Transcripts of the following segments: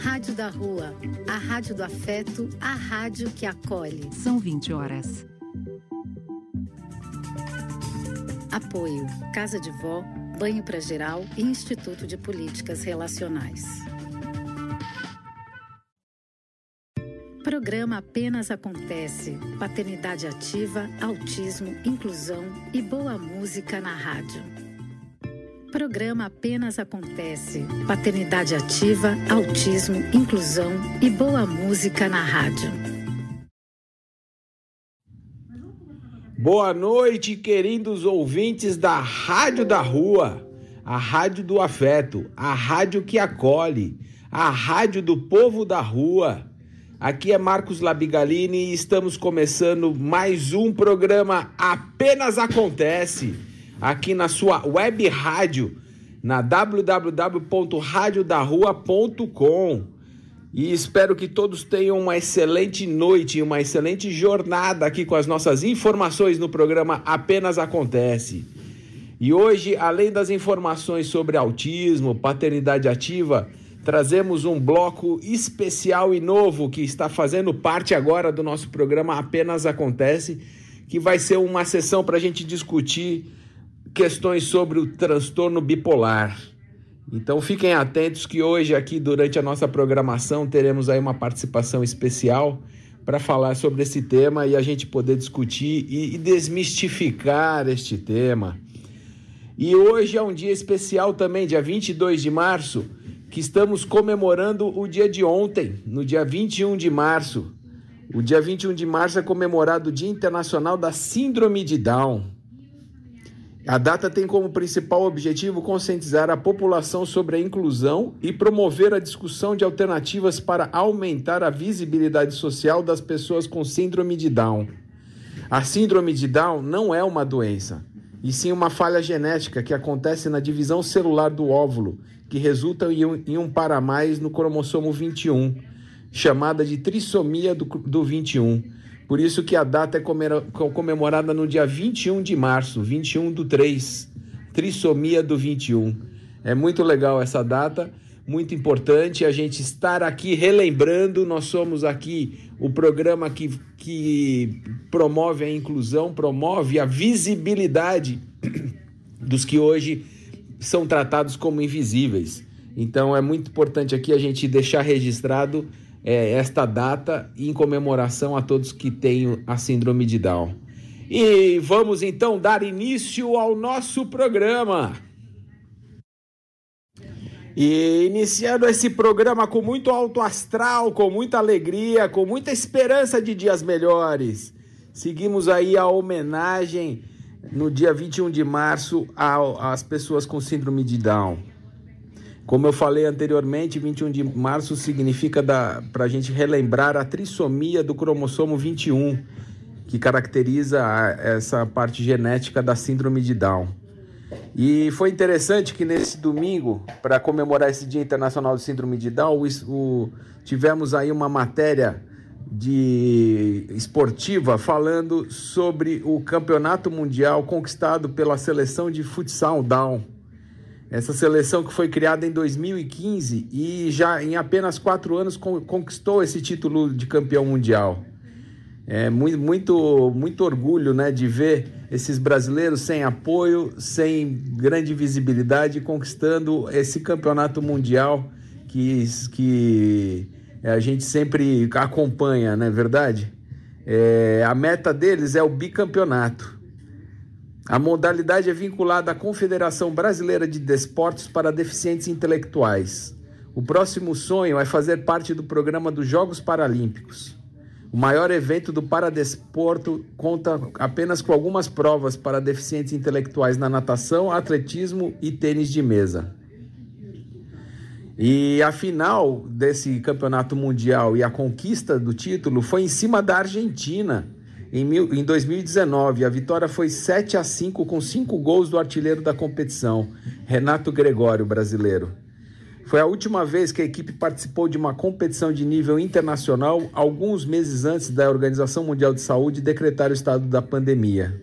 Rádio da Rua, a rádio do afeto, a rádio que acolhe. São 20 horas. Apoio: Casa de Vó, Banho para Geral e Instituto de Políticas Relacionais. Programa Apenas Acontece. Paternidade ativa, autismo, inclusão e boa música na rádio. Programa Apenas Acontece. Paternidade ativa, autismo, inclusão e boa música na rádio. Boa noite, queridos ouvintes da Rádio da Rua, a Rádio do Afeto, a rádio que acolhe, a rádio do povo da rua. Aqui é Marcos Labigalini e estamos começando mais um programa Apenas Acontece aqui na sua web rádio, na www.radiodarrua.com. E espero que todos tenham uma excelente noite, uma excelente jornada aqui com as nossas informações no programa Apenas Acontece. E hoje, além das informações sobre autismo, paternidade ativa, trazemos um bloco especial e novo que está fazendo parte agora do nosso programa Apenas Acontece, que vai ser uma sessão para a gente discutir questões sobre o transtorno bipolar. Então fiquem atentos que hoje aqui durante a nossa programação teremos aí uma participação especial para falar sobre esse tema e a gente poder discutir e, e desmistificar este tema. E hoje é um dia especial também, dia 22 de março, que estamos comemorando o dia de ontem, no dia 21 de março. O dia 21 de março é comemorado o Dia Internacional da Síndrome de Down. A data tem como principal objetivo conscientizar a população sobre a inclusão e promover a discussão de alternativas para aumentar a visibilidade social das pessoas com síndrome de Down. A síndrome de Down não é uma doença, e sim uma falha genética que acontece na divisão celular do óvulo, que resulta em um, para mais no cromossomo 21, chamada de trissomia do, do 21 por isso que a data é comemorada no dia 21 de março, 21 do 3, trissomia do 21. É muito legal essa data, muito importante a gente estar aqui relembrando. Nós somos aqui o programa que, que promove a inclusão, promove a visibilidade dos que hoje são tratados como invisíveis. Então é muito importante aqui a gente deixar registrado é, esta data em comemoração a todos que têm a síndrome de Down. E vamos então dar início ao nosso programa. E iniciando esse programa com muito alto astral, com muita alegria, com muita esperança de dias melhores. Seguimos aí a homenagem no dia 21 de março às pessoas com síndrome de Down. Como eu falei anteriormente, 21 de março significa para a gente relembrar a trissomia do cromossomo 21, que caracteriza essa parte genética da síndrome de Down. E foi interessante que nesse domingo, para comemorar esse Dia Internacional de Síndrome de Down, o, o, tivemos aí uma matéria de esportiva falando sobre o campeonato mundial conquistado pela seleção de futsal Down essa seleção que foi criada em 2015 e já em apenas quatro anos conquistou esse título de campeão mundial. É muito, muito, muito orgulho né, de ver esses brasileiros sem apoio, sem grande visibilidade, conquistando esse campeonato mundial que, que a gente sempre acompanha, não é verdade? É, a meta deles é o bicampeonato. A modalidade é vinculada à Confederação Brasileira de Desportos para Deficientes Intelectuais. O próximo sonho é fazer parte do programa dos Jogos Paralímpicos. O maior evento do paradesporto conta apenas com algumas provas para deficientes intelectuais na natação, atletismo e tênis de mesa. E a final desse campeonato mundial e a conquista do título foi em cima da Argentina em, mil, em 2019, a vitória foi 7 a 5 com cinco gols do artilheiro da competição, Renato Gregório, brasileiro. Foi a última vez que a equipe participou de uma competição de nível internacional, alguns meses antes da Organização Mundial de Saúde decretar o estado da pandemia.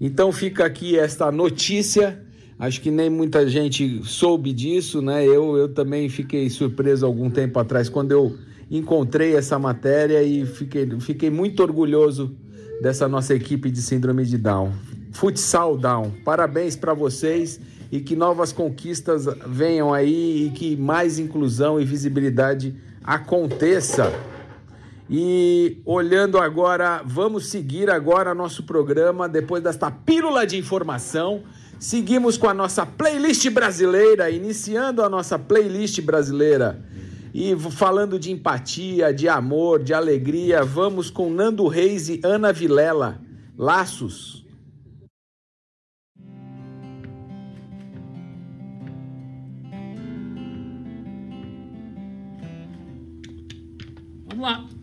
Então fica aqui esta notícia Acho que nem muita gente soube disso, né? Eu, eu também fiquei surpreso algum tempo atrás quando eu encontrei essa matéria e fiquei, fiquei muito orgulhoso dessa nossa equipe de síndrome de Down. Futsal Down, parabéns para vocês e que novas conquistas venham aí e que mais inclusão e visibilidade aconteça. E olhando agora, vamos seguir agora nosso programa depois desta pílula de informação. Seguimos com a nossa playlist brasileira, iniciando a nossa playlist brasileira. E falando de empatia, de amor, de alegria, vamos com Nando Reis e Ana Vilela. Laços. Vamos lá.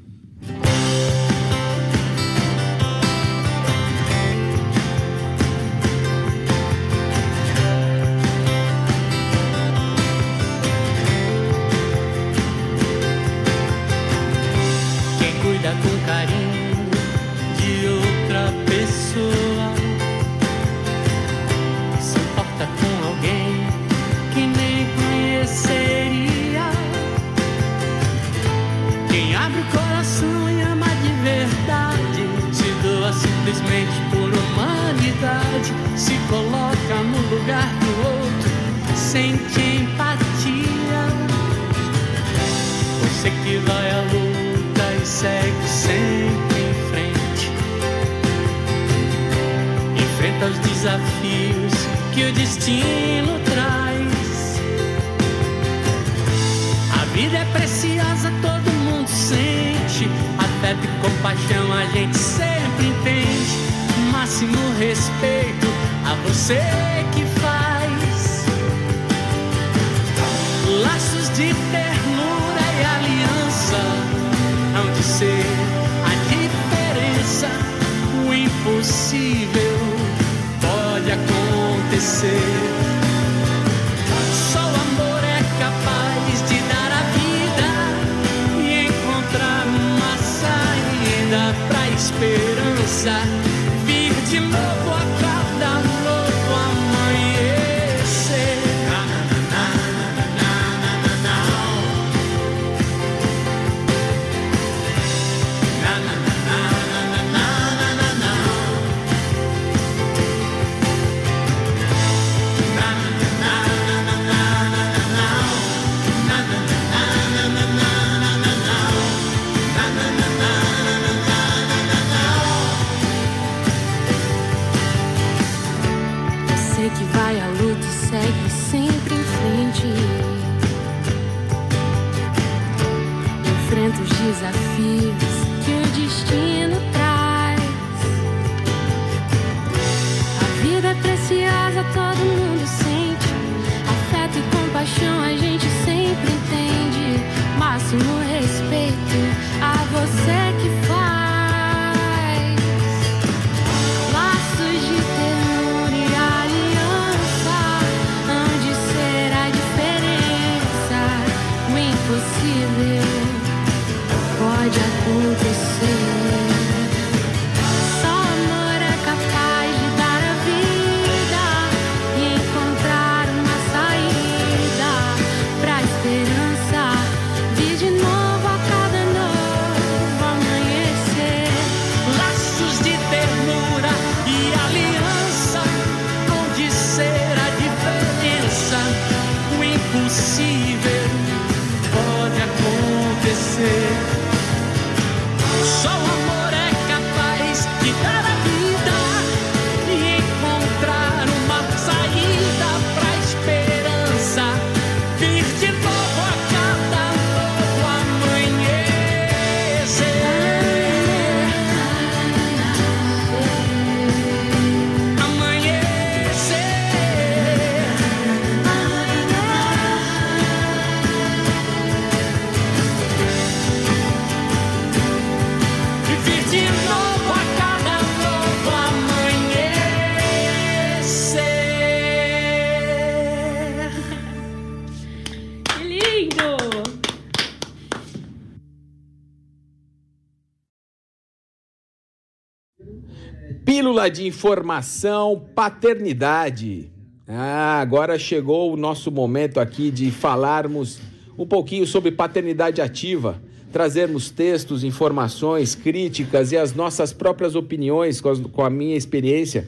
Pílula de informação, paternidade. Ah, agora chegou o nosso momento aqui de falarmos um pouquinho sobre paternidade ativa, trazermos textos, informações, críticas e as nossas próprias opiniões com a minha experiência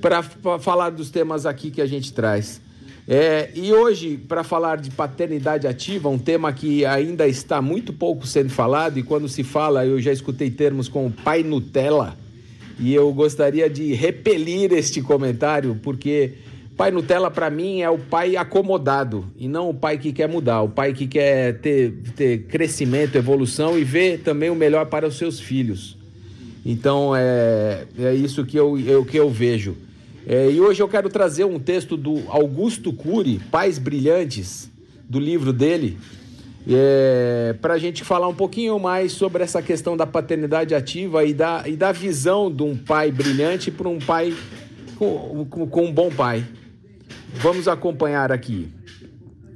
para falar dos temas aqui que a gente traz. É, e hoje, para falar de paternidade ativa, um tema que ainda está muito pouco sendo falado, e quando se fala, eu já escutei termos como pai Nutella, e eu gostaria de repelir este comentário, porque pai Nutella, para mim, é o pai acomodado, e não o pai que quer mudar, o pai que quer ter, ter crescimento, evolução e ver também o melhor para os seus filhos. Então, é, é isso que eu, eu, que eu vejo. É, e hoje eu quero trazer um texto do Augusto Cury, Pais Brilhantes, do livro dele, é, para a gente falar um pouquinho mais sobre essa questão da paternidade ativa e da, e da visão de um pai brilhante para um pai com, com, um bom pai. Vamos acompanhar aqui.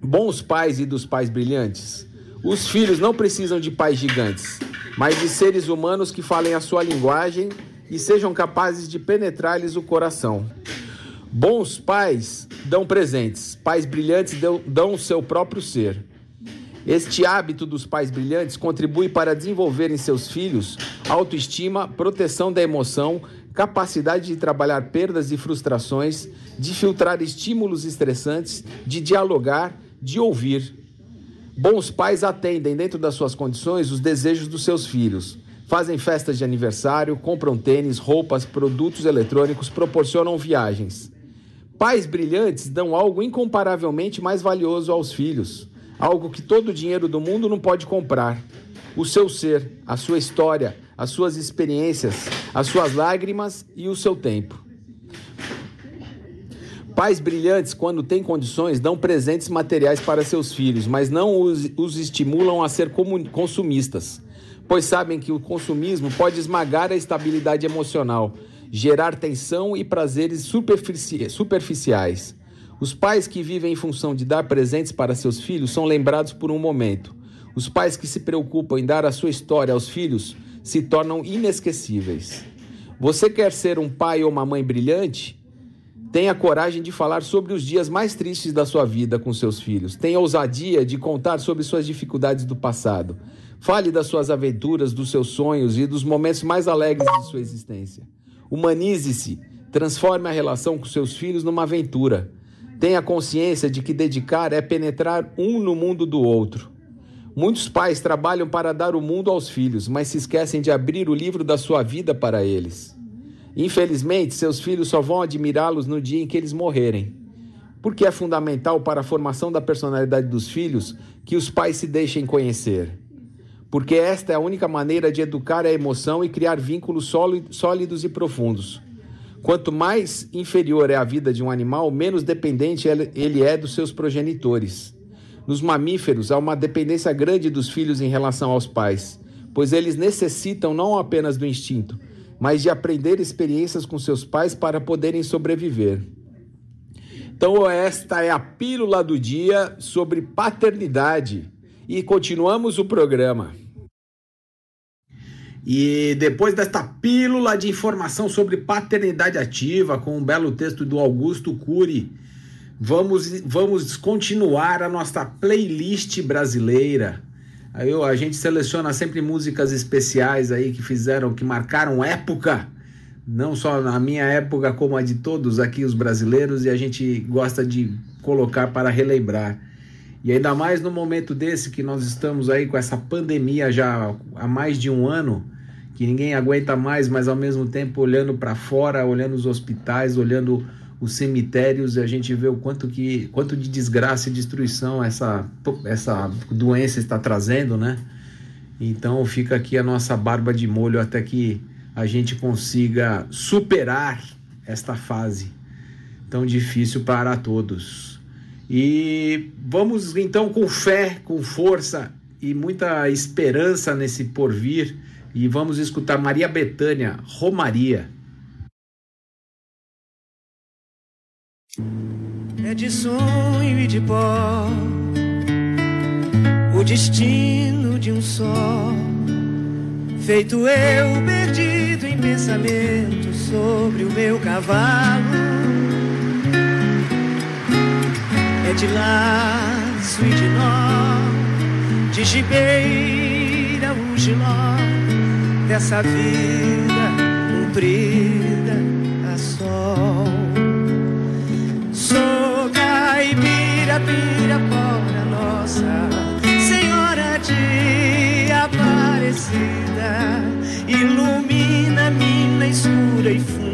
Bons pais e dos pais brilhantes. Os filhos não precisam de pais gigantes, mas de seres humanos que falem a sua linguagem e sejam capazes de penetrar-lhes o coração. Bons pais dão presentes, pais brilhantes dão o seu próprio ser. Este hábito dos pais brilhantes contribui para desenvolver em seus filhos autoestima, proteção da emoção, capacidade de trabalhar perdas e frustrações, de filtrar estímulos estressantes, de dialogar, de ouvir. Bons pais atendem, dentro das suas condições, os desejos dos seus filhos. Fazem festas de aniversário, compram tênis, roupas, produtos eletrônicos, proporcionam viagens. Pais brilhantes dão algo incomparavelmente mais valioso aos filhos, algo que todo o dinheiro do mundo não pode comprar: o seu ser, a sua história, as suas experiências, as suas lágrimas e o seu tempo. Pais brilhantes, quando têm condições, dão presentes materiais para seus filhos, mas não os, os estimulam a ser consumistas pois sabem que o consumismo pode esmagar a estabilidade emocional, gerar tensão e prazeres superfici superficiais. Os pais que vivem em função de dar presentes para seus filhos são lembrados por um momento. Os pais que se preocupam em dar a sua história aos filhos se tornam inesquecíveis. Você quer ser um pai ou uma mãe brilhante? Tenha coragem de falar sobre os dias mais tristes da sua vida com seus filhos. Tenha ousadia de contar sobre suas dificuldades do passado. Fale das suas aventuras, dos seus sonhos e dos momentos mais alegres de sua existência. Humanize-se, transforme a relação com seus filhos numa aventura. Tenha consciência de que dedicar é penetrar um no mundo do outro. Muitos pais trabalham para dar o mundo aos filhos, mas se esquecem de abrir o livro da sua vida para eles. Infelizmente, seus filhos só vão admirá-los no dia em que eles morrerem. Porque é fundamental para a formação da personalidade dos filhos que os pais se deixem conhecer porque esta é a única maneira de educar a emoção e criar vínculos sólidos e profundos. Quanto mais inferior é a vida de um animal, menos dependente ele é dos seus progenitores. Nos mamíferos, há uma dependência grande dos filhos em relação aos pais, pois eles necessitam não apenas do instinto, mas de aprender experiências com seus pais para poderem sobreviver. Então, esta é a pílula do dia sobre paternidade. E continuamos o programa. E depois desta pílula de informação sobre paternidade ativa, com um belo texto do Augusto Cury, vamos, vamos continuar a nossa playlist brasileira. Aí a gente seleciona sempre músicas especiais aí que fizeram, que marcaram época, não só na minha época, como a de todos aqui os brasileiros, e a gente gosta de colocar para relembrar. E ainda mais no momento desse que nós estamos aí com essa pandemia já há mais de um ano, que ninguém aguenta mais, mas ao mesmo tempo olhando para fora, olhando os hospitais, olhando os cemitérios, a gente vê o quanto que quanto de desgraça e destruição essa essa doença está trazendo, né? Então fica aqui a nossa barba de molho até que a gente consiga superar esta fase tão difícil para todos. E vamos então com fé, com força e muita esperança nesse porvir e vamos escutar Maria Betânia, Romaria. É de sonho e de pó, o destino de um só, feito eu perdido em pensamento sobre o meu cavalo. De laço e de nó, de gibeira o giló, dessa vida comprida a sol. Sou caipira, pirapora nossa, Senhora de Aparecida, ilumina mina escura e funda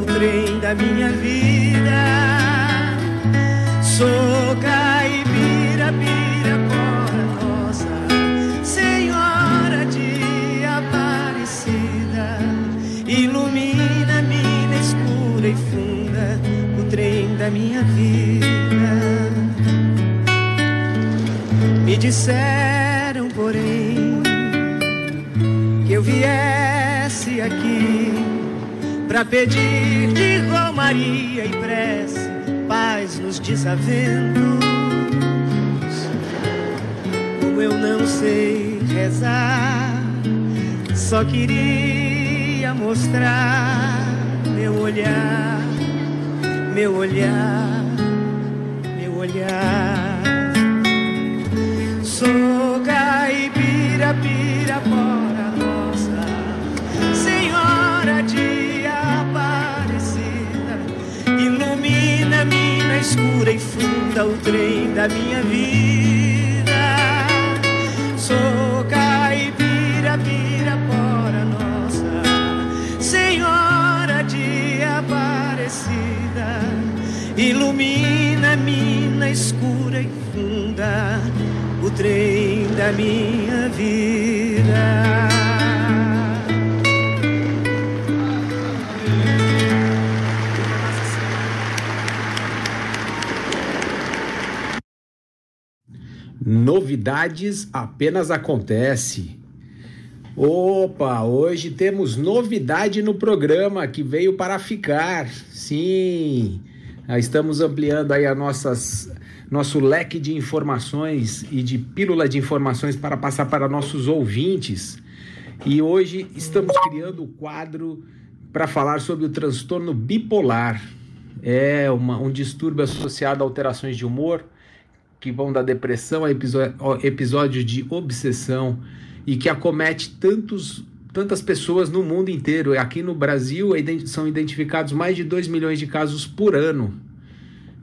O trem da minha vida. Sou caipira, pirapora nossa, Senhora de Aparecida, ilumina mina escura e funda o trem da minha vida. Me disseram, pra pedir de romaria e prece paz nos desaventos. Como eu não sei rezar, só queria mostrar meu olhar, meu olhar, meu olhar. Sou caipira, pirapora o trem da minha vida. Sou caipira, pirapora nossa, Senhora de Aparecida, ilumina mina escura e funda o trem da minha vida. Novidades apenas acontece. Opa, hoje temos novidade no programa que veio para ficar. Sim, estamos ampliando aí a nossas, nosso leque de informações e de pílula de informações para passar para nossos ouvintes. E hoje estamos criando o quadro para falar sobre o transtorno bipolar. É uma, um distúrbio associado a alterações de humor que vão da depressão a episódios de obsessão e que acomete tantos, tantas pessoas no mundo inteiro. Aqui no Brasil são identificados mais de 2 milhões de casos por ano.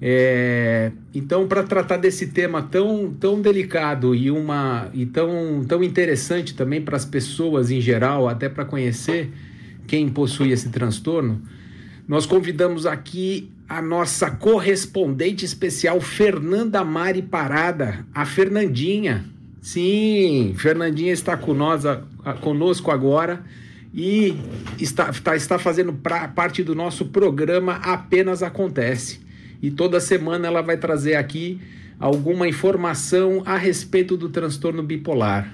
É, então, para tratar desse tema tão, tão delicado e, uma, e tão, tão interessante também para as pessoas em geral, até para conhecer quem possui esse transtorno, nós convidamos aqui a nossa correspondente especial Fernanda Mari Parada, a Fernandinha. Sim, Fernandinha está conosco agora e está, está, está fazendo pra, parte do nosso programa Apenas Acontece. E toda semana ela vai trazer aqui alguma informação a respeito do transtorno bipolar.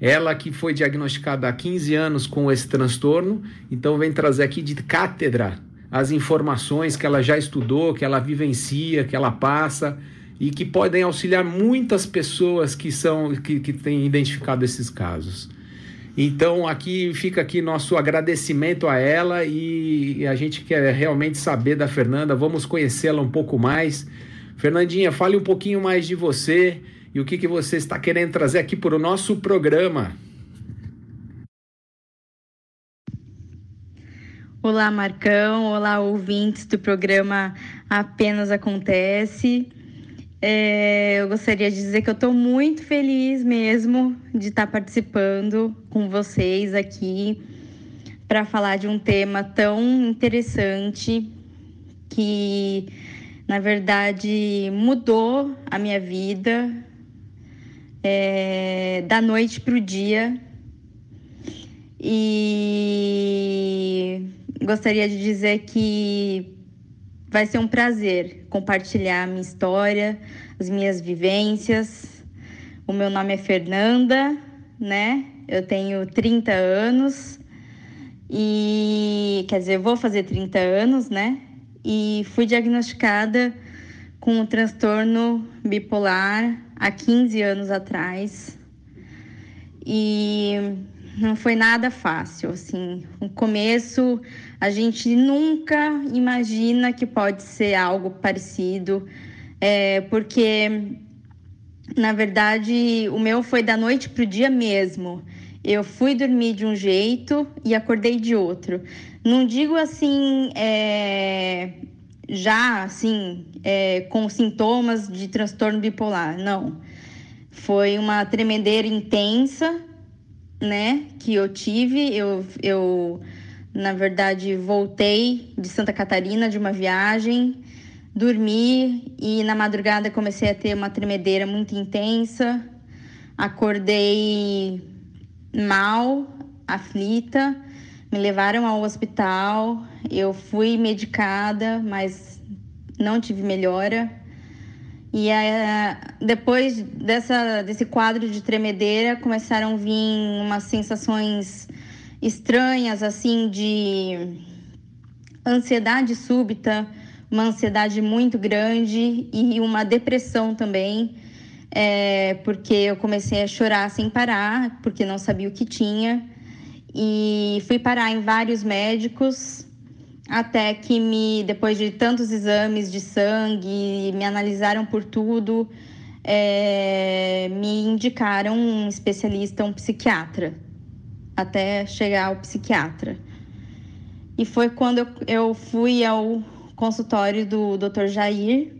Ela que foi diagnosticada há 15 anos com esse transtorno, então vem trazer aqui de cátedra as informações que ela já estudou, que ela vivencia, que ela passa e que podem auxiliar muitas pessoas que são que, que têm identificado esses casos. Então aqui fica aqui nosso agradecimento a ela e a gente quer realmente saber da Fernanda, vamos conhecê-la um pouco mais. Fernandinha, fale um pouquinho mais de você e o que, que você está querendo trazer aqui para o nosso programa. Olá, Marcão. Olá, ouvintes do programa Apenas Acontece. É, eu gostaria de dizer que eu estou muito feliz mesmo de estar participando com vocês aqui para falar de um tema tão interessante que, na verdade, mudou a minha vida é, da noite para o dia. E gostaria de dizer que vai ser um prazer compartilhar a minha história, as minhas vivências. O meu nome é Fernanda, né? Eu tenho 30 anos e quer dizer, vou fazer 30 anos, né? E fui diagnosticada com um transtorno bipolar há 15 anos atrás. E não foi nada fácil, assim. No começo, a gente nunca imagina que pode ser algo parecido, é, porque, na verdade, o meu foi da noite para o dia mesmo. Eu fui dormir de um jeito e acordei de outro. Não digo assim, é, já assim, é, com sintomas de transtorno bipolar, não. Foi uma tremedeira intensa, né, que eu tive. Eu, eu, na verdade, voltei de Santa Catarina de uma viagem, dormi e na madrugada comecei a ter uma tremedeira muito intensa. Acordei mal, aflita, me levaram ao hospital. Eu fui medicada, mas não tive melhora. E aí, depois dessa, desse quadro de tremedeira, começaram a vir umas sensações estranhas, assim, de ansiedade súbita, uma ansiedade muito grande e uma depressão também é, porque eu comecei a chorar sem parar, porque não sabia o que tinha. E fui parar em vários médicos, até que me, depois de tantos exames de sangue, me analisaram por tudo, é, me indicaram um especialista, um psiquiatra, até chegar ao psiquiatra. E foi quando eu, eu fui ao consultório do Dr. Jair,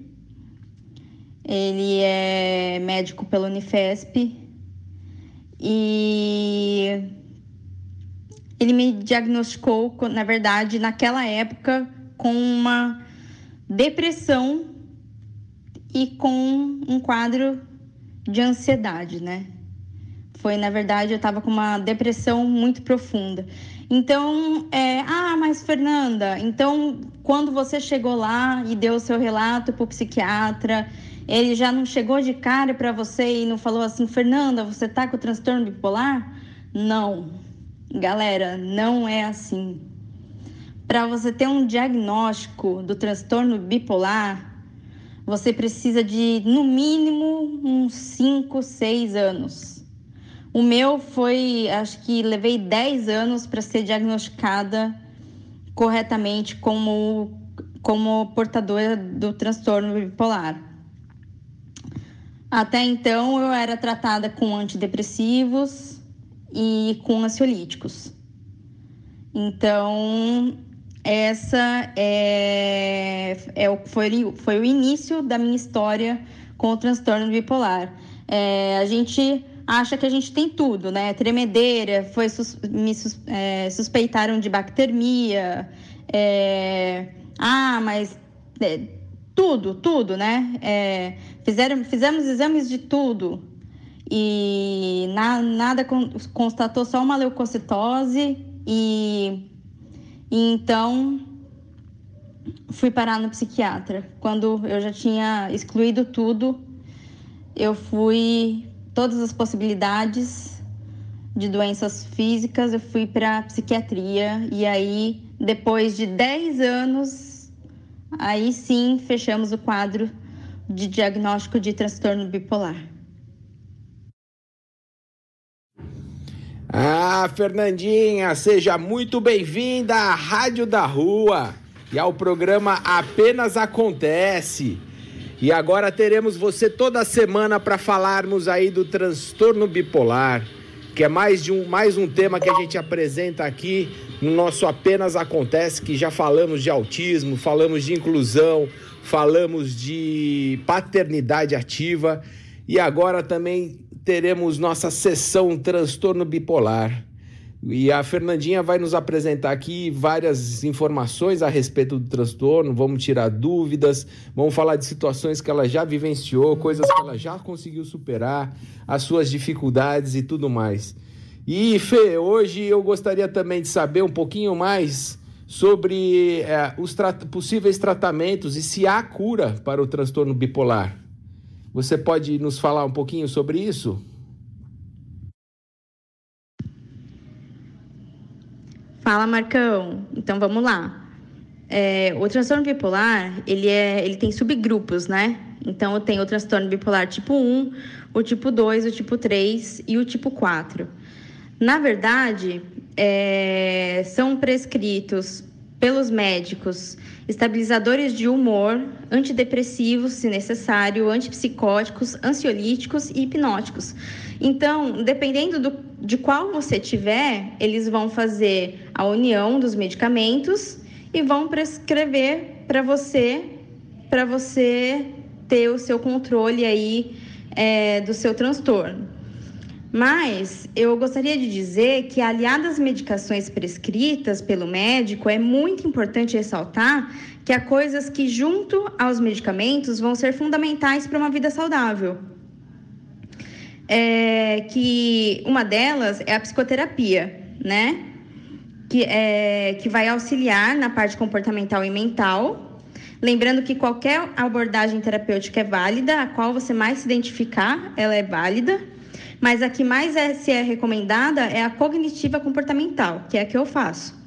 ele é médico pela Unifesp e ele me diagnosticou, na verdade, naquela época, com uma depressão e com um quadro de ansiedade, né? Foi, na verdade, eu estava com uma depressão muito profunda. Então, é, ah, mas Fernanda, então quando você chegou lá e deu o seu relato para o psiquiatra ele já não chegou de cara para você e não falou assim, Fernanda, você tá com transtorno bipolar? Não. Galera, não é assim. Para você ter um diagnóstico do transtorno bipolar, você precisa de no mínimo uns 5, 6 anos. O meu foi, acho que levei 10 anos para ser diagnosticada corretamente como, como portadora do transtorno bipolar. Até então eu era tratada com antidepressivos e com ansiolíticos. Então, essa é, é, foi, foi o início da minha história com o transtorno bipolar. É, a gente acha que a gente tem tudo, né? Tremedeira, foi me sus, é, suspeitaram de bactermia, é, ah, mas é, tudo, tudo, né? É, fizeram, fizemos exames de tudo e na, nada constatou só uma leucocitose e, e então fui parar no psiquiatra. Quando eu já tinha excluído tudo, eu fui todas as possibilidades de doenças físicas, eu fui para psiquiatria e aí depois de 10 anos Aí sim fechamos o quadro de diagnóstico de transtorno bipolar. Ah, Fernandinha, seja muito bem-vinda à Rádio da Rua e ao programa Apenas Acontece. E agora teremos você toda semana para falarmos aí do transtorno bipolar, que é mais, de um, mais um tema que a gente apresenta aqui no nosso Apenas Acontece, que já falamos de autismo, falamos de inclusão, falamos de paternidade ativa e agora também teremos nossa sessão transtorno bipolar. E a Fernandinha vai nos apresentar aqui várias informações a respeito do transtorno, vamos tirar dúvidas, vamos falar de situações que ela já vivenciou, coisas que ela já conseguiu superar, as suas dificuldades e tudo mais. E Fê, hoje eu gostaria também de saber um pouquinho mais sobre é, os tra possíveis tratamentos e se há cura para o transtorno bipolar. Você pode nos falar um pouquinho sobre isso? Fala, Marcão. Então vamos lá. É, o transtorno bipolar, ele, é, ele tem subgrupos, né? Então eu tenho o transtorno bipolar tipo 1, o tipo 2, o tipo 3 e o tipo 4. Na verdade, é, são prescritos pelos médicos estabilizadores de humor, antidepressivos, se necessário, antipsicóticos, ansiolíticos e hipnóticos. Então, dependendo do, de qual você tiver, eles vão fazer a união dos medicamentos e vão prescrever para você, para você ter o seu controle aí é, do seu transtorno. Mas eu gostaria de dizer que, aliado às medicações prescritas pelo médico, é muito importante ressaltar que há coisas que, junto aos medicamentos, vão ser fundamentais para uma vida saudável. É, que uma delas é a psicoterapia, né? Que, é, que vai auxiliar na parte comportamental e mental. Lembrando que qualquer abordagem terapêutica é válida, a qual você mais se identificar, ela é válida. Mas a que mais é, se é recomendada é a cognitiva comportamental, que é a que eu faço.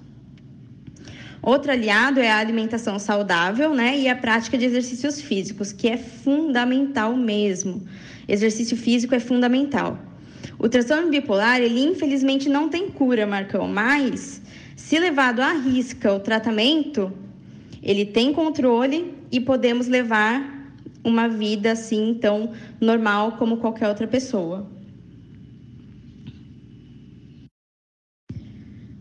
Outro aliado é a alimentação saudável, né? E a prática de exercícios físicos, que é fundamental mesmo. Exercício físico é fundamental. O transtorno bipolar, ele infelizmente não tem cura, Marcão, mas se levado à risca o tratamento, ele tem controle e podemos levar uma vida assim tão normal como qualquer outra pessoa.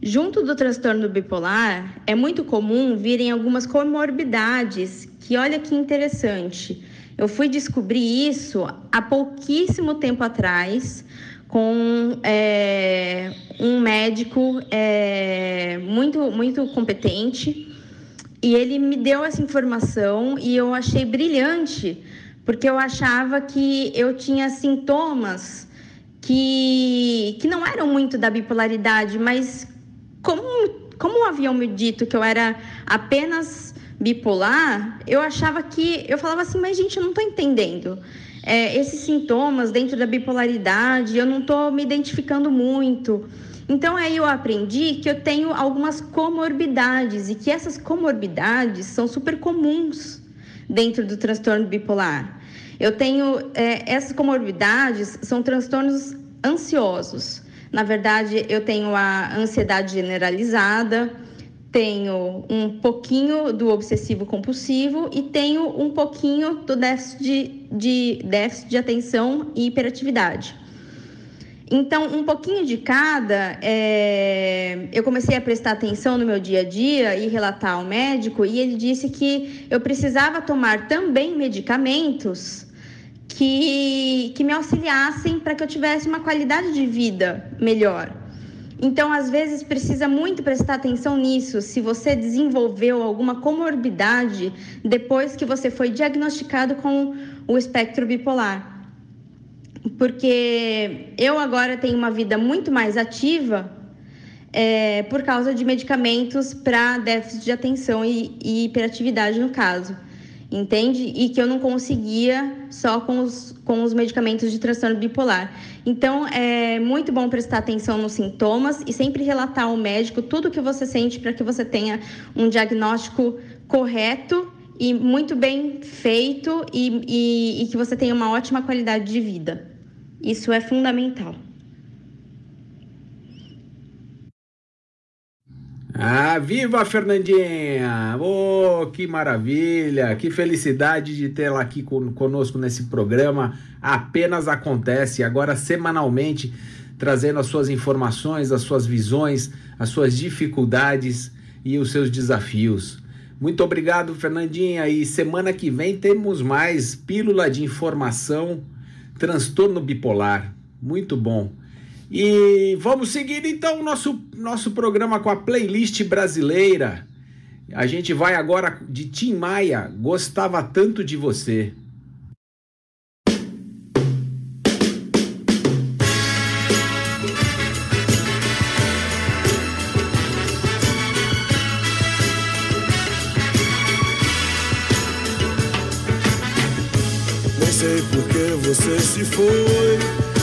Junto do transtorno bipolar, é muito comum virem algumas comorbidades, que olha que interessante. Eu fui descobrir isso há pouquíssimo tempo atrás com é, um médico é, muito, muito competente e ele me deu essa informação e eu achei brilhante, porque eu achava que eu tinha sintomas que, que não eram muito da bipolaridade, mas como, como haviam me dito que eu era apenas bipolar, eu achava que. Eu falava assim, mas gente, eu não estou entendendo. É, esses sintomas dentro da bipolaridade, eu não estou me identificando muito. Então aí eu aprendi que eu tenho algumas comorbidades e que essas comorbidades são super comuns dentro do transtorno bipolar. Eu tenho é, essas comorbidades são transtornos ansiosos. Na verdade, eu tenho a ansiedade generalizada, tenho um pouquinho do obsessivo compulsivo e tenho um pouquinho do déficit de, de, déficit de atenção e hiperatividade. Então, um pouquinho de cada, é... eu comecei a prestar atenção no meu dia a dia e relatar ao médico, e ele disse que eu precisava tomar também medicamentos que, que me auxiliassem para que eu tivesse uma qualidade de vida melhor. Então, às vezes, precisa muito prestar atenção nisso, se você desenvolveu alguma comorbidade depois que você foi diagnosticado com o espectro bipolar. Porque eu agora tenho uma vida muito mais ativa é, por causa de medicamentos para déficit de atenção e, e hiperatividade, no caso entende? E que eu não conseguia só com os, com os medicamentos de transtorno bipolar. Então, é muito bom prestar atenção nos sintomas e sempre relatar ao médico tudo o que você sente para que você tenha um diagnóstico correto e muito bem feito e, e, e que você tenha uma ótima qualidade de vida. Isso é fundamental. Ah, viva Fernandinha! Oh, que maravilha! Que felicidade de tê-la aqui conosco nesse programa. Apenas acontece agora semanalmente trazendo as suas informações, as suas visões, as suas dificuldades e os seus desafios. Muito obrigado, Fernandinha. E semana que vem temos mais pílula de informação, transtorno bipolar. Muito bom. E vamos seguir então o nosso, nosso programa com a playlist brasileira. A gente vai agora de Tim Maia, Gostava Tanto de Você. Nem sei por que você se foi.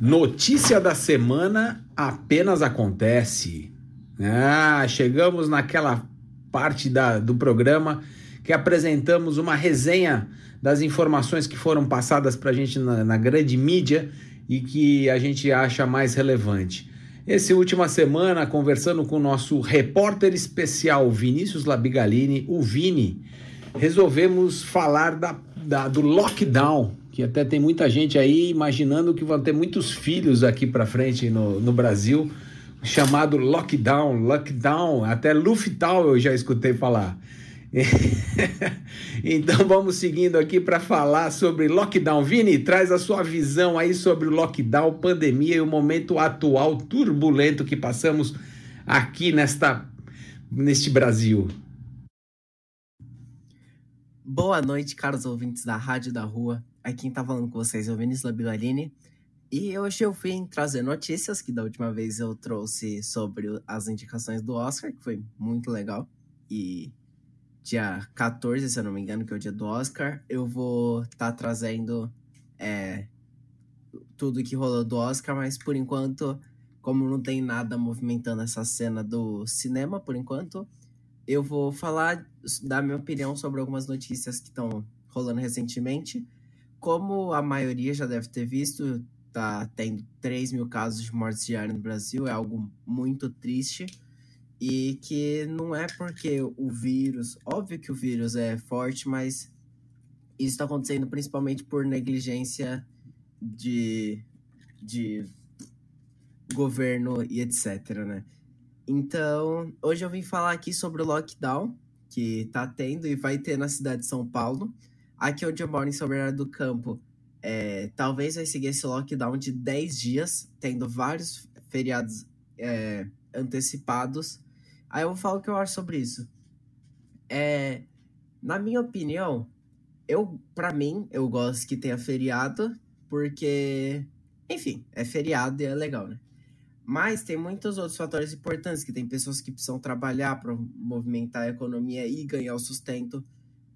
Notícia da semana apenas acontece. Ah, chegamos naquela parte da, do programa que apresentamos uma resenha das informações que foram passadas para a gente na, na grande mídia e que a gente acha mais relevante. Essa última semana, conversando com o nosso repórter especial Vinícius Labigalini, o Vini, resolvemos falar da, da, do lockdown, que até tem muita gente aí imaginando que vão ter muitos filhos aqui para frente no, no Brasil, chamado lockdown, lockdown, até Luftal eu já escutei falar. então vamos seguindo aqui para falar sobre lockdown. Vini, traz a sua visão aí sobre o lockdown, pandemia e o momento atual turbulento que passamos aqui nesta neste Brasil. Boa noite, caros ouvintes da Rádio da Rua. Aqui quem tá falando com vocês é o Vinícius Labilarini. E hoje eu vim trazer notícias que da última vez eu trouxe sobre as indicações do Oscar, que foi muito legal. E dia 14, se eu não me engano, que é o dia do Oscar, eu vou estar tá trazendo é, tudo que rolou do Oscar, mas por enquanto, como não tem nada movimentando essa cena do cinema, por enquanto, eu vou falar, dar minha opinião sobre algumas notícias que estão rolando recentemente. Como a maioria já deve ter visto, tá tendo 3 mil casos de mortes diárias no Brasil, é algo muito triste. E que não é porque o vírus, óbvio que o vírus é forte, mas isso está acontecendo principalmente por negligência de, de governo e etc, né? Então, hoje eu vim falar aqui sobre o lockdown que tá tendo e vai ter na cidade de São Paulo. Aqui onde eu moro, em São Bernardo do Campo, é, talvez vai seguir esse lockdown de 10 dias, tendo vários feriados é, antecipados. Aí eu vou falar o que eu acho sobre isso. É, na minha opinião, eu, para mim, eu gosto que tenha feriado, porque, enfim, é feriado e é legal, né? Mas tem muitos outros fatores importantes, que tem pessoas que precisam trabalhar para movimentar a economia e ganhar o sustento,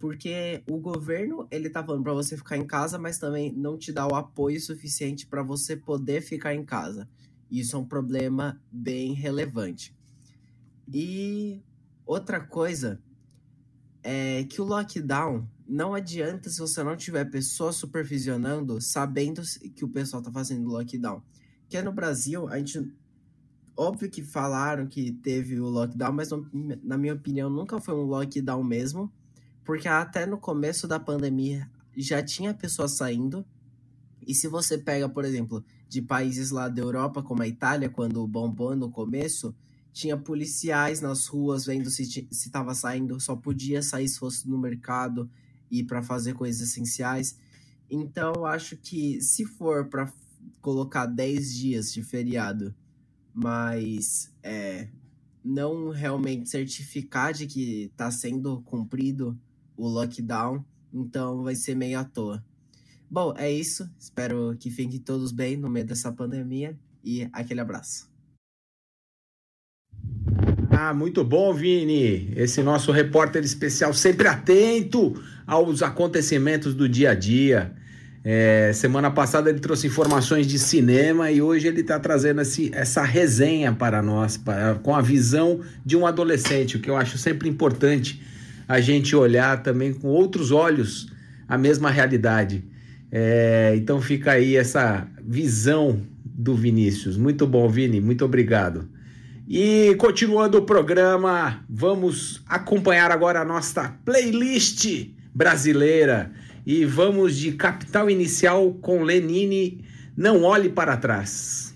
porque o governo, ele tá falando para você ficar em casa, mas também não te dá o apoio suficiente para você poder ficar em casa. Isso é um problema bem relevante. E outra coisa é que o lockdown não adianta se você não tiver pessoas supervisionando, sabendo que o pessoal tá fazendo lockdown. Que no Brasil, a gente. Óbvio que falaram que teve o lockdown, mas na minha opinião nunca foi um lockdown mesmo. Porque até no começo da pandemia já tinha pessoas saindo. E se você pega, por exemplo, de países lá da Europa, como a Itália, quando bombou no começo, tinha policiais nas ruas vendo se estava saindo, só podia sair se fosse no mercado e para fazer coisas essenciais. Então, acho que se for para colocar 10 dias de feriado, mas é, não realmente certificar de que está sendo cumprido o lockdown, então vai ser meio à toa. Bom, é isso. Espero que fiquem todos bem no meio dessa pandemia e aquele abraço. Ah, muito bom, Vini. Esse nosso repórter especial sempre atento aos acontecimentos do dia a dia. É, semana passada ele trouxe informações de cinema e hoje ele está trazendo esse, essa resenha para nós, para, com a visão de um adolescente, o que eu acho sempre importante a gente olhar também com outros olhos a mesma realidade. É, então fica aí essa visão do Vinícius. Muito bom, Vini, muito obrigado. E continuando o programa, vamos acompanhar agora a nossa playlist brasileira e vamos de Capital Inicial com Lenine, Não Olhe para Trás.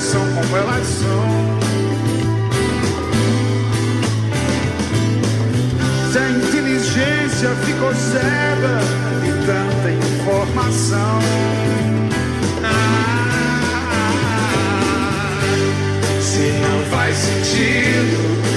São como elas são. Se a inteligência inteligência ficou cega de tanta informação. Ah, se não faz sentido,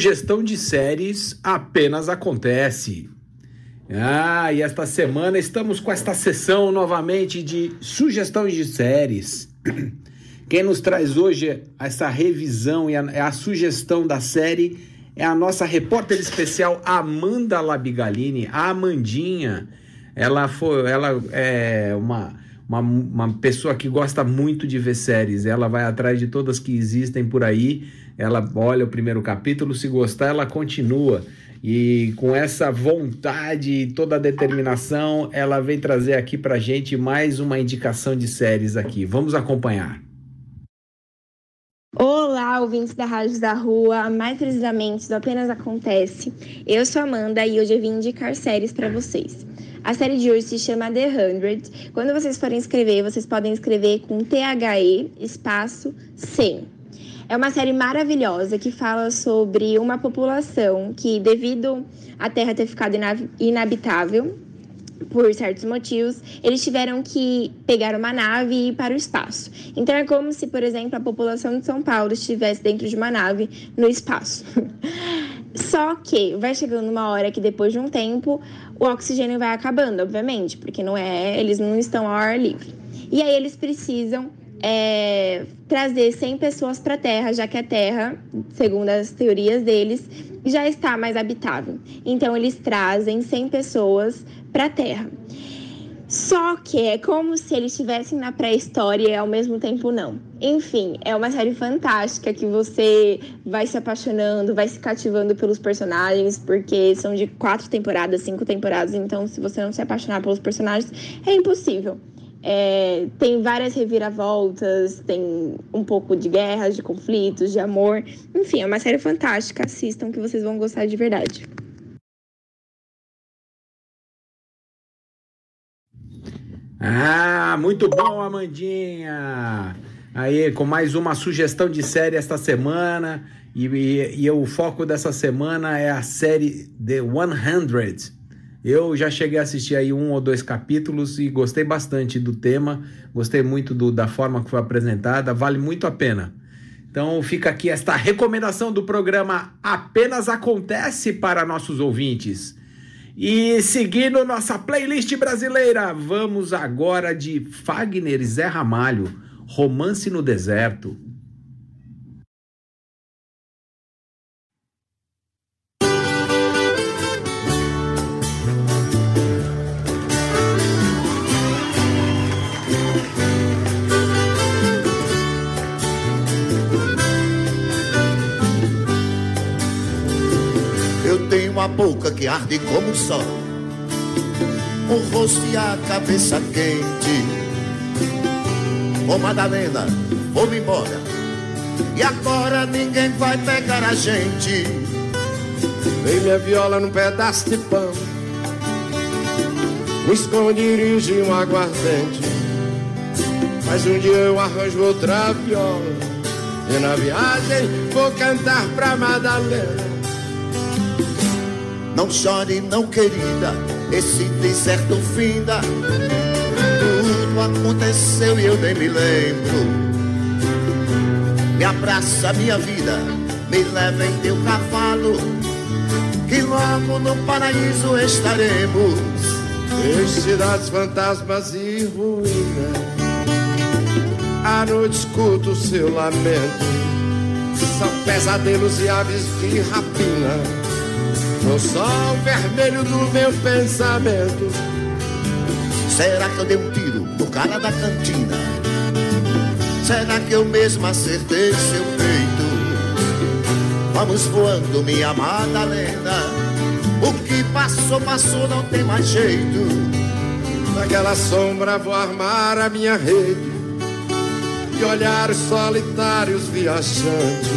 Sugestão de séries apenas acontece. Ah, e esta semana estamos com esta sessão novamente de sugestões de séries. Quem nos traz hoje essa revisão e a, a sugestão da série é a nossa repórter especial Amanda Labigalini, a Amandinha. Ela foi, ela é uma, uma, uma pessoa que gosta muito de ver séries. Ela vai atrás de todas que existem por aí. Ela olha o primeiro capítulo, se gostar, ela continua. E com essa vontade e toda a determinação, ela vem trazer aqui pra gente mais uma indicação de séries aqui. Vamos acompanhar. Olá, ouvintes da Rádio da Rua, mais precisamente do Apenas Acontece. Eu sou Amanda e hoje eu vim indicar séries para vocês. A série de hoje se chama The Hundred. Quando vocês forem escrever, vocês podem escrever com T-H-E, espaço, 100. É uma série maravilhosa que fala sobre uma população que, devido à Terra ter ficado inabitável, por certos motivos, eles tiveram que pegar uma nave e ir para o espaço. Então é como se, por exemplo, a população de São Paulo estivesse dentro de uma nave no espaço. Só que vai chegando uma hora que depois de um tempo o oxigênio vai acabando, obviamente, porque não é, eles não estão ao ar livre. E aí eles precisam é, trazer 100 pessoas para a Terra, já que a Terra, segundo as teorias deles, já está mais habitável. Então, eles trazem 100 pessoas para a Terra. Só que é como se eles estivessem na pré-história e ao mesmo tempo não. Enfim, é uma série fantástica que você vai se apaixonando, vai se cativando pelos personagens, porque são de quatro temporadas, cinco temporadas, então se você não se apaixonar pelos personagens, é impossível. É, tem várias reviravoltas, tem um pouco de guerras, de conflitos, de amor. Enfim, é uma série fantástica. Assistam que vocês vão gostar de verdade. Ah, muito bom, Amandinha! Aí, com mais uma sugestão de série esta semana. E, e, e, o foco dessa semana é a série The 100. Eu já cheguei a assistir aí um ou dois capítulos e gostei bastante do tema, gostei muito do, da forma que foi apresentada, vale muito a pena. Então fica aqui esta recomendação do programa Apenas Acontece para nossos ouvintes. E seguindo nossa playlist brasileira, vamos agora de Fagner e Zé Ramalho, Romance no Deserto. Boca que arde como o sol, o rosto e a cabeça quente. Ô Madalena, vou-me embora, e agora ninguém vai pegar a gente. Vem minha viola num pedaço de pão, um esconderijo e um aguardente. Mas um dia eu arranjo outra viola, e na viagem vou cantar pra Madalena. Não chore, não querida, esse deserto finda. Tudo aconteceu e eu nem me lembro. Me abraça, minha vida, me leva em teu cavalo, que logo no paraíso estaremos. Em cidades fantasmas e ruínas, à noite escuto o seu lamento. São pesadelos e aves de rapina no sol vermelho do meu pensamento. Será que eu dei um tiro no cara da cantina? Será que eu mesmo acertei seu peito? Vamos voando, minha Madalena. O que passou, passou, não tem mais jeito. Naquela sombra vou armar a minha rede e olhar os solitários viajantes,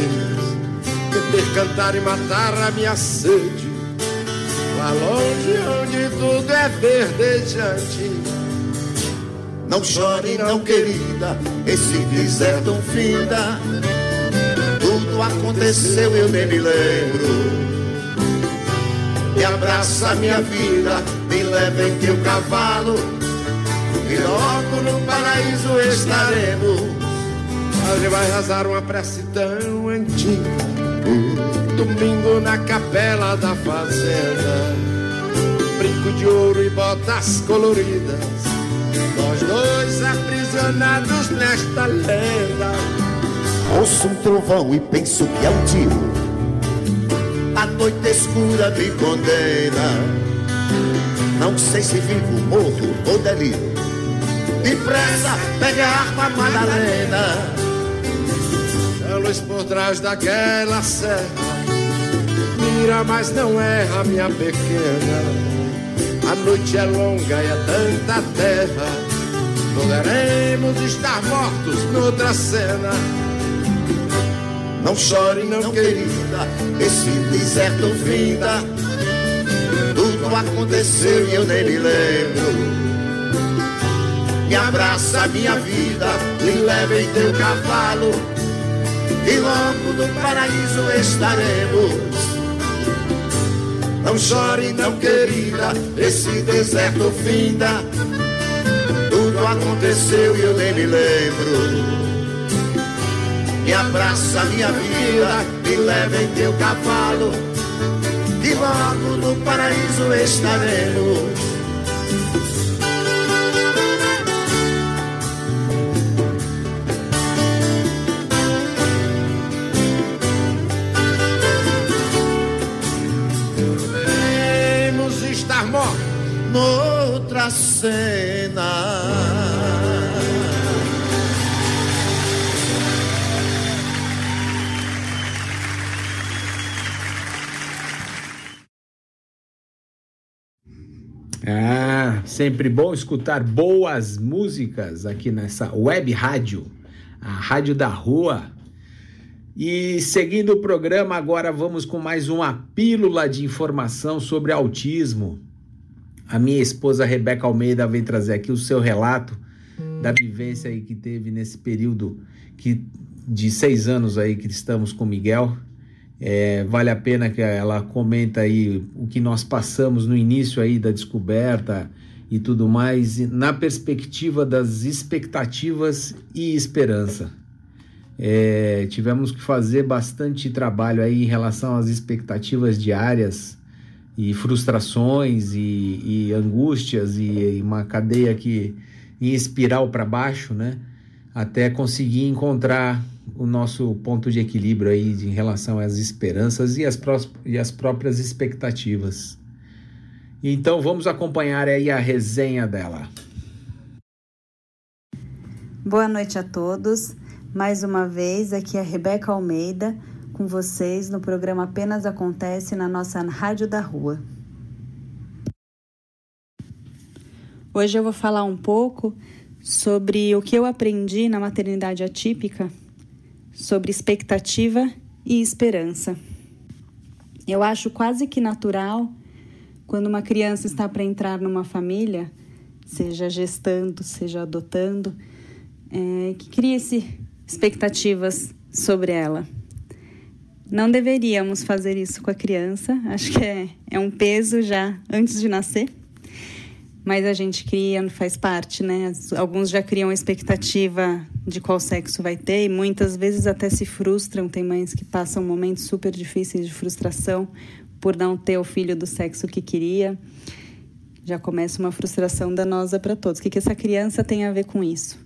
beber, cantar e matar a minha sede Lá longe onde tudo é verdejante. Não chore, não querida, esse deserto finda. Tudo aconteceu, eu nem me lembro. Me abraça minha vida, me leva em teu cavalo. E logo no paraíso estaremos. Ele vai rasar uma prece tão antiga Domingo na capela da fazenda. Brinco de ouro e botas coloridas. Nós dois aprisionados nesta lenda. Ouço um trovão e penso que é um tiro A noite escura me condena. Não sei se vivo, morro ou delírio Depressa, pega a arma, Madalena luz por trás daquela serra. Mira, mas não erra, minha pequena. A noite é longa e é tanta terra. Poderemos estar mortos noutra cena. Não chore, não, não querida. Esse deserto finda Tudo aconteceu e eu nem me lembro. Me abraça minha vida, me leva em teu cavalo e logo no paraíso estaremos. Não chore, não querida, esse deserto finda. Tudo aconteceu e eu nem me lembro. Me abraça, minha vida, me leva em teu cavalo. E logo no paraíso estaremos. Daquela cena. Ah, sempre bom escutar boas músicas aqui nessa web rádio, a Rádio da Rua. E seguindo o programa, agora vamos com mais uma pílula de informação sobre autismo. A minha esposa Rebeca Almeida vem trazer aqui o seu relato da vivência aí que teve nesse período que, de seis anos aí que estamos com Miguel. É, vale a pena que ela comenta aí o que nós passamos no início aí da descoberta e tudo mais, na perspectiva das expectativas e esperança. É, tivemos que fazer bastante trabalho aí em relação às expectativas diárias e frustrações e, e angústias e, e, uma cadeia que em espiral para baixo, né? Até conseguir encontrar o nosso ponto de equilíbrio aí em relação às esperanças e as, e as próprias expectativas. Então vamos acompanhar aí a resenha dela. Boa noite a todos. Mais uma vez, aqui é a Rebeca Almeida com vocês no programa Apenas Acontece na nossa Rádio da Rua. Hoje eu vou falar um pouco sobre o que eu aprendi na maternidade atípica sobre expectativa e esperança. Eu acho quase que natural quando uma criança está para entrar numa família, seja gestando, seja adotando, é, que cria-se expectativas sobre ela. Não deveríamos fazer isso com a criança, acho que é, é um peso já antes de nascer mas a gente cria, faz parte, né? Alguns já criam a expectativa de qual sexo vai ter e muitas vezes até se frustram. Tem mães que passam momentos super difíceis de frustração por não ter o filho do sexo que queria. Já começa uma frustração danosa para todos. O que, que essa criança tem a ver com isso?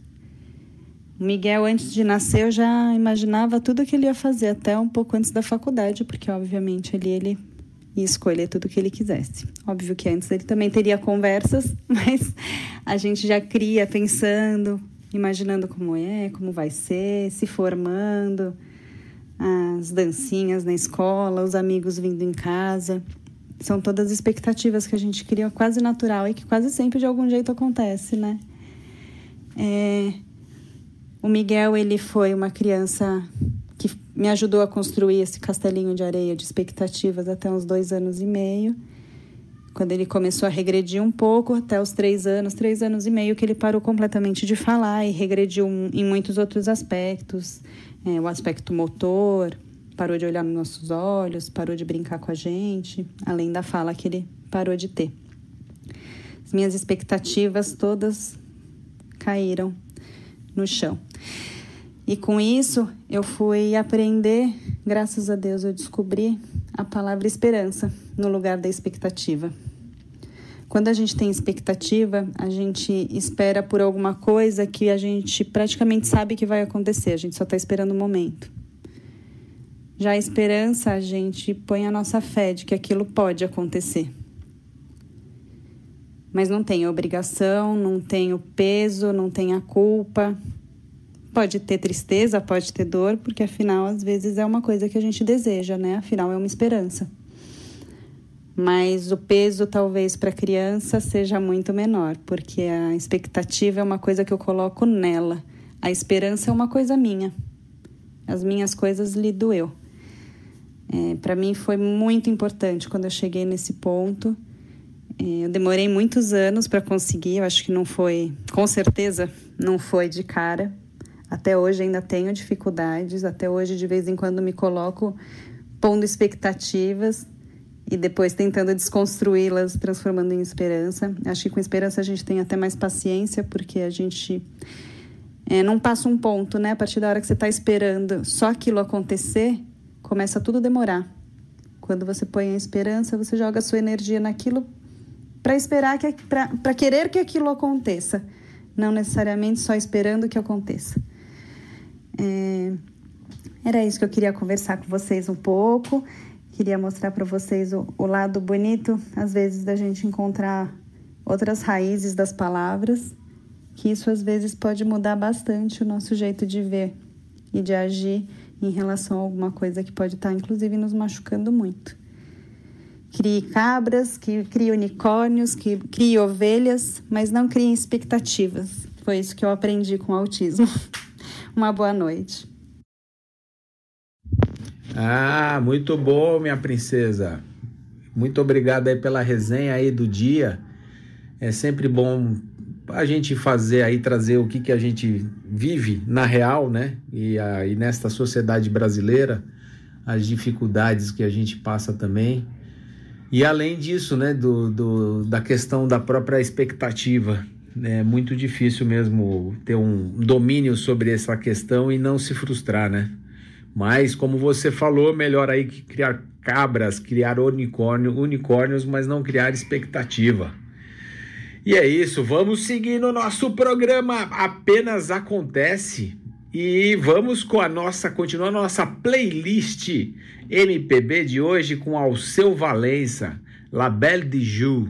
O Miguel, antes de nascer, eu já imaginava tudo que ele ia fazer, até um pouco antes da faculdade, porque, obviamente, ali ele e escolher tudo o que ele quisesse. Óbvio que antes ele também teria conversas, mas a gente já cria pensando, imaginando como é, como vai ser, se formando, as dancinhas na escola, os amigos vindo em casa. São todas expectativas que a gente cria quase natural e que quase sempre de algum jeito acontece, né? É... O Miguel, ele foi uma criança que me ajudou a construir esse castelinho de areia de expectativas até uns dois anos e meio. Quando ele começou a regredir um pouco, até os três anos, três anos e meio, que ele parou completamente de falar e regrediu em muitos outros aspectos. É, o aspecto motor, parou de olhar nos nossos olhos, parou de brincar com a gente, além da fala que ele parou de ter. As minhas expectativas todas caíram no chão. E com isso, eu fui aprender, graças a Deus, eu descobri a palavra esperança no lugar da expectativa. Quando a gente tem expectativa, a gente espera por alguma coisa que a gente praticamente sabe que vai acontecer, a gente só está esperando o momento. Já a esperança, a gente põe a nossa fé de que aquilo pode acontecer. Mas não tem obrigação, não tem o peso, não tem a culpa, Pode ter tristeza, pode ter dor, porque afinal, às vezes é uma coisa que a gente deseja, né? Afinal, é uma esperança. Mas o peso, talvez, para a criança seja muito menor, porque a expectativa é uma coisa que eu coloco nela. A esperança é uma coisa minha. As minhas coisas lhe doeu. É, para mim foi muito importante quando eu cheguei nesse ponto. Eu demorei muitos anos para conseguir, eu acho que não foi, com certeza, não foi de cara. Até hoje ainda tenho dificuldades, até hoje de vez em quando me coloco pondo expectativas e depois tentando desconstruí-las, transformando em esperança. Acho que com esperança a gente tem até mais paciência, porque a gente é, não passa um ponto, né? A partir da hora que você está esperando só aquilo acontecer, começa tudo a demorar. Quando você põe a esperança, você joga a sua energia naquilo para esperar que para querer que aquilo aconteça, não necessariamente só esperando que aconteça. É, era isso que eu queria conversar com vocês um pouco. Queria mostrar para vocês o, o, lado bonito, às vezes, da gente encontrar outras raízes das palavras, que isso às vezes pode mudar bastante o nosso jeito de ver e de agir em relação a alguma coisa que pode estar, inclusive, nos machucando muito. Crie cabras, que crie unicórnios, que crie ovelhas, mas não crie expectativas. Foi isso que eu aprendi com o autismo. Uma boa noite. Ah, muito bom, minha princesa. Muito obrigado aí pela resenha aí do dia. É sempre bom a gente fazer aí, trazer o que, que a gente vive na real, né? E aí nesta sociedade brasileira, as dificuldades que a gente passa também. E além disso, né, do, do, da questão da própria expectativa. É muito difícil mesmo ter um domínio sobre essa questão e não se frustrar, né? Mas, como você falou, melhor aí que criar cabras, criar unicórnio, unicórnios, mas não criar expectativa. E é isso, vamos seguir no nosso programa Apenas Acontece e vamos com a nossa, continuar a nossa playlist MPB de hoje com Alceu Valença, La Belle de Joux.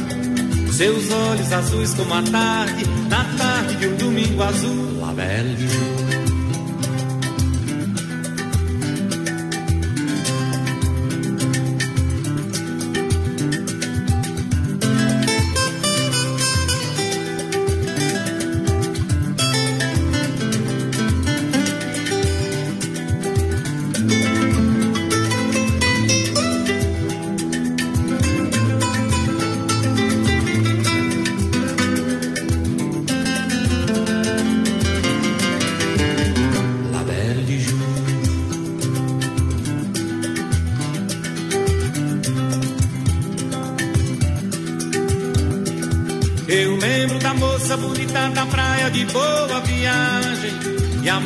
Seus olhos azuis como a tarde, na tarde de um domingo azul. La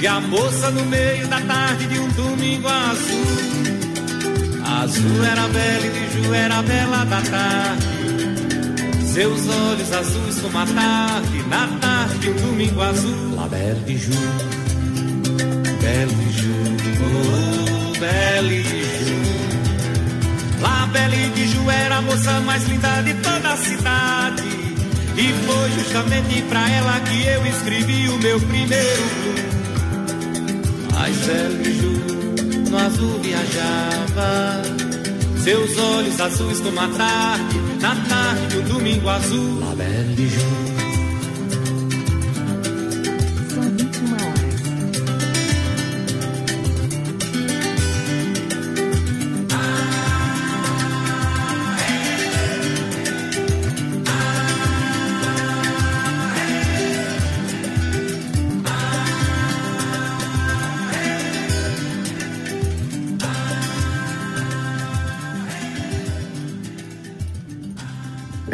E a moça no meio da tarde de um domingo azul. Azul era bela e de Ju era bela da tarde. Seus olhos azuis como a tarde, na tarde de um domingo azul. La de jour, belle de jour, oh, belle de jour. La belle de Ju era a moça mais linda de toda a cidade. E foi justamente pra ela que eu escrevi o meu primeiro blues. Mas ela no azul viajava. Seus olhos azuis como a tarde, na tarde de um domingo azul. La Belle Bijou.